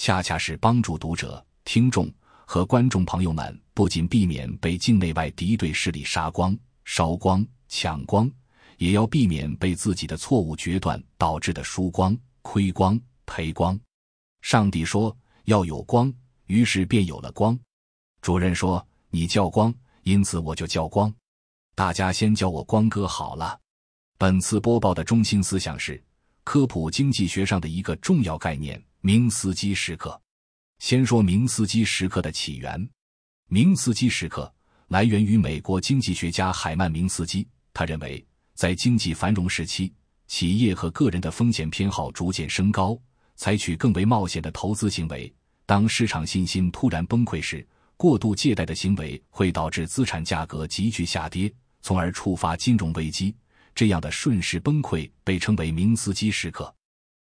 恰恰是帮助读者、听众和观众朋友们，不仅避免被境内外敌对势力杀光、烧光、抢光，也要避免被自己的错误决断导致的输光、亏光、赔光。上帝说要有光，于是便有了光。主任说你叫光，因此我就叫光。大家先叫我光哥好了。本次播报的中心思想是科普经济学上的一个重要概念。明斯基时刻，先说明斯基时刻的起源。明斯基时刻来源于美国经济学家海曼明斯基。他认为，在经济繁荣时期，企业和个人的风险偏好逐渐升高，采取更为冒险的投资行为。当市场信心突然崩溃时，过度借贷的行为会导致资产价格急剧下跌，从而触发金融危机。这样的瞬时崩溃被称为明斯基时刻。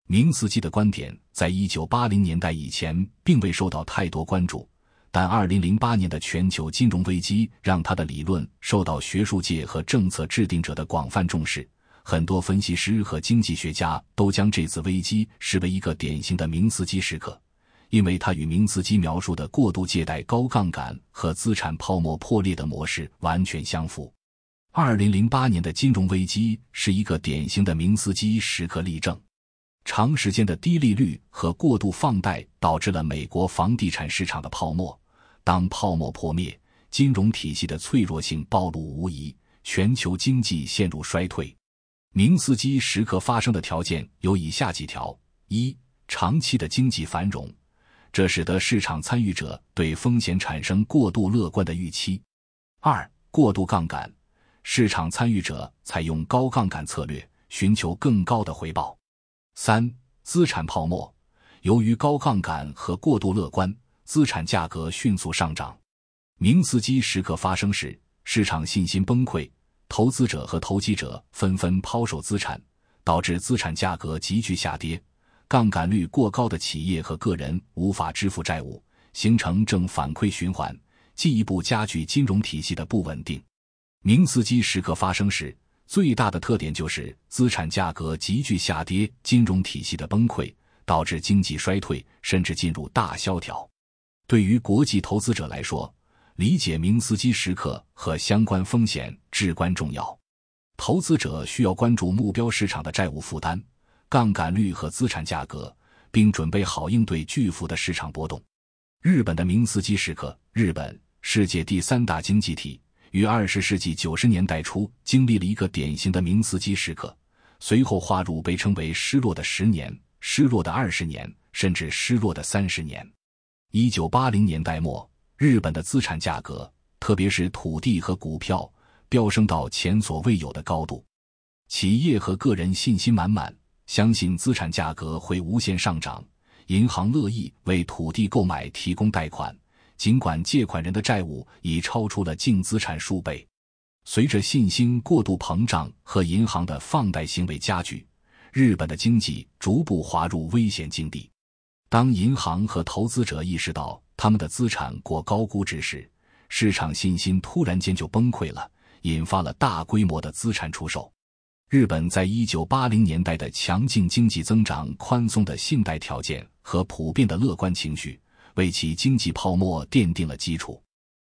明斯基的观点在一九八零年代以前并未受到太多关注，但二零零八年的全球金融危机让他的理论受到学术界和政策制定者的广泛重视。很多分析师和经济学家都将这次危机视为一个典型的明斯基时刻，因为它与明斯基描述的过度借贷、高杠杆和资产泡沫破裂的模式完全相符。二零零八年的金融危机是一个典型的明斯基时刻例证。长时间的低利率和过度放贷导致了美国房地产市场的泡沫。当泡沫破灭，金融体系的脆弱性暴露无遗，全球经济陷入衰退。明斯基时刻发生的条件有以下几条：一、长期的经济繁荣，这使得市场参与者对风险产生过度乐观的预期；二、过度杠杆，市场参与者采用高杠杆策略，寻求更高的回报。三、资产泡沫，由于高杠杆和过度乐观，资产价格迅速上涨。明斯基时刻发生时，市场信心崩溃，投资者和投机者纷纷抛售资产，导致资产价格急剧下跌。杠杆率过高的企业和个人无法支付债务，形成正反馈循环，进一步加剧金融体系的不稳定。明斯基时刻发生时。最大的特点就是资产价格急剧下跌，金融体系的崩溃导致经济衰退，甚至进入大萧条。对于国际投资者来说，理解明斯基时刻和相关风险至关重要。投资者需要关注目标市场的债务负担、杠杆率和资产价格，并准备好应对巨幅的市场波动。日本的明斯基时刻，日本世界第三大经济体。于二十世纪九十年代初经历了一个典型的明斯基时刻，随后划入被称为“失落的十年”“失落的二十年”甚至“失落的三十年”。一九八零年代末，日本的资产价格，特别是土地和股票，飙升到前所未有的高度，企业和个人信心满满，相信资产价格会无限上涨，银行乐意为土地购买提供贷款。尽管借款人的债务已超出了净资产数倍，随着信心过度膨胀和银行的放贷行为加剧，日本的经济逐步滑入危险境地。当银行和投资者意识到他们的资产过高估值时，市场信心突然间就崩溃了，引发了大规模的资产出售。日本在一九八零年代的强劲经济增长、宽松的信贷条件和普遍的乐观情绪。为其经济泡沫奠定了基础。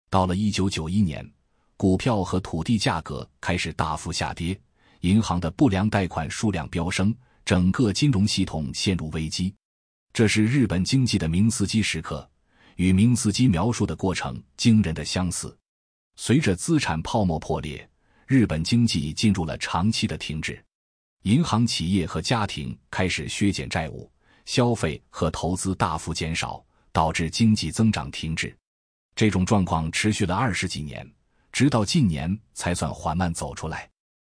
到了一九九一年，股票和土地价格开始大幅下跌，银行的不良贷款数量飙升，整个金融系统陷入危机。这是日本经济的明斯基时刻，与明斯基描述的过程惊人的相似。随着资产泡沫破裂，日本经济进入了长期的停滞，银行、企业和家庭开始削减债务，消费和投资大幅减少。导致经济增长停滞，这种状况持续了二十几年，直到近年才算缓慢走出来。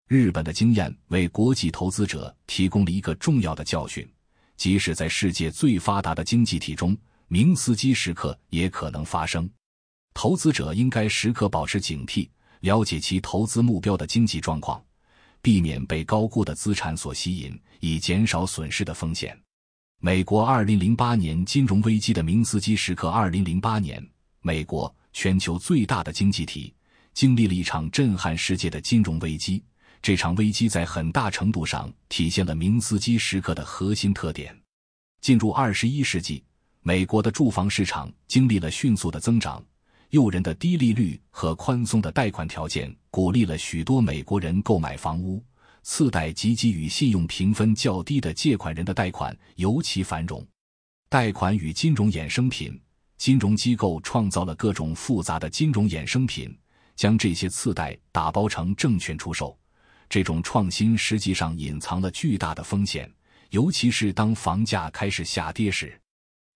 日本的经验为国际投资者提供了一个重要的教训：即使在世界最发达的经济体中，明斯基时刻也可能发生。投资者应该时刻保持警惕，了解其投资目标的经济状况，避免被高估的资产所吸引，以减少损失的风险。美国二零零八年金融危机的明斯基时刻。二零零八年，美国全球最大的经济体经历了一场震撼世界的金融危机。这场危机在很大程度上体现了明斯基时刻的核心特点。进入二十一世纪，美国的住房市场经历了迅速的增长，诱人的低利率和宽松的贷款条件鼓励了许多美国人购买房屋。次贷及给予信用评分较低的借款人的贷款尤其繁荣。贷款与金融衍生品，金融机构创造了各种复杂的金融衍生品，将这些次贷打包成证券出售。这种创新实际上隐藏了巨大的风险，尤其是当房价开始下跌时。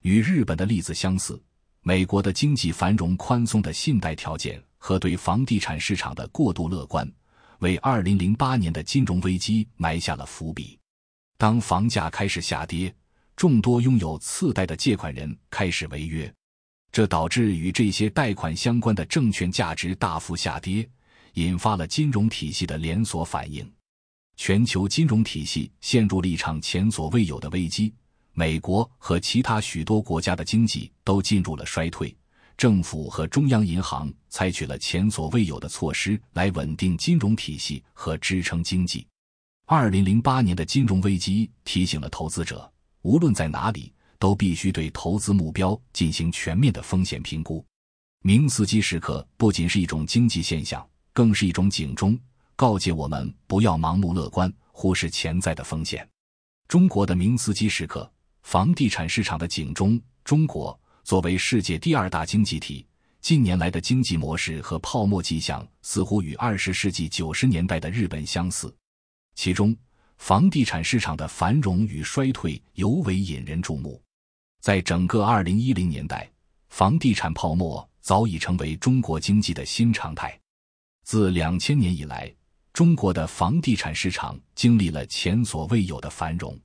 与日本的例子相似，美国的经济繁荣、宽松的信贷条件和对房地产市场的过度乐观，为2008年的金融危机埋下了伏笔。当房价开始下跌，众多拥有次贷的借款人开始违约，这导致与这些贷款相关的证券价值大幅下跌。引发了金融体系的连锁反应，全球金融体系陷入了一场前所未有的危机。美国和其他许多国家的经济都进入了衰退，政府和中央银行采取了前所未有的措施来稳定金融体系和支撑经济。二零零八年的金融危机提醒了投资者，无论在哪里，都必须对投资目标进行全面的风险评估。明斯基时刻不仅是一种经济现象。更是一种警钟，告诫我们不要盲目乐观，忽视潜在的风险。中国的明斯基时刻，房地产市场的警钟。中国作为世界第二大经济体，近年来的经济模式和泡沫迹象似乎与二十世纪九十年代的日本相似。其中，房地产市场的繁荣与衰退尤为引人注目。在整个二零一零年代，房地产泡沫早已成为中国经济的新常态。自两千年以来，中国的房地产市场经历了前所未有的繁荣，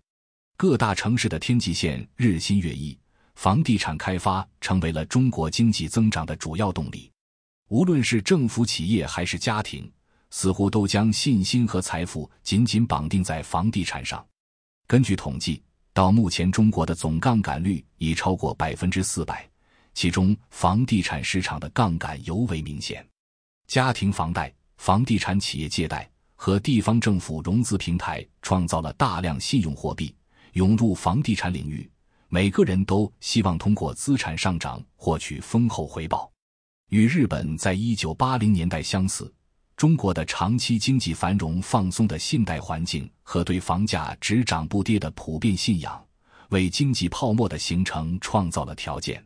各大城市的天际线日新月异，房地产开发成为了中国经济增长的主要动力。无论是政府、企业还是家庭，似乎都将信心和财富紧紧绑定在房地产上。根据统计，到目前，中国的总杠杆率已超过百分之四百，其中房地产市场的杠杆尤为明显。家庭房贷、房地产企业借贷和地方政府融资平台创造了大量信用货币涌入房地产领域，每个人都希望通过资产上涨获取丰厚回报。与日本在一九八零年代相似，中国的长期经济繁荣、放松的信贷环境和对房价只涨不跌的普遍信仰，为经济泡沫的形成创造了条件。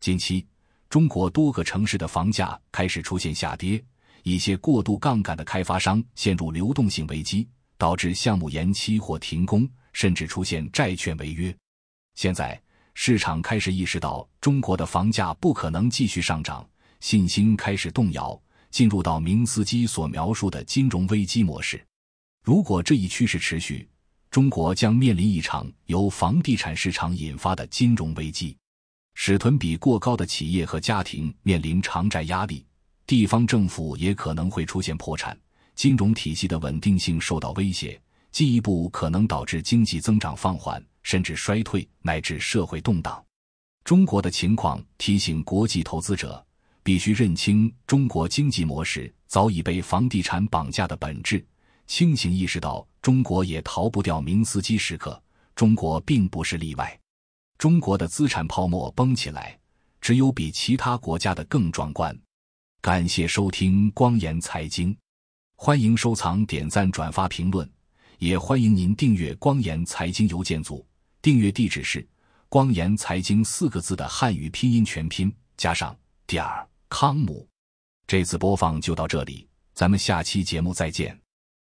近期。中国多个城市的房价开始出现下跌，一些过度杠杆的开发商陷入流动性危机，导致项目延期或停工，甚至出现债券违约。现在市场开始意识到中国的房价不可能继续上涨，信心开始动摇，进入到明斯基所描述的金融危机模式。如果这一趋势持续，中国将面临一场由房地产市场引发的金融危机。使囤比过高的企业和家庭面临偿债压力，地方政府也可能会出现破产，金融体系的稳定性受到威胁，进一步可能导致经济增长放缓，甚至衰退乃至社会动荡。中国的情况提醒国际投资者，必须认清中国经济模式早已被房地产绑架的本质，清醒意识到中国也逃不掉明斯基时刻，中国并不是例外。中国的资产泡沫崩起来，只有比其他国家的更壮观。感谢收听光言财经，欢迎收藏、点赞、转发、评论，也欢迎您订阅光言财经邮件组。订阅地址是“光言财经”四个字的汉语拼音全拼加上点儿康姆。这次播放就到这里，咱们下期节目再见。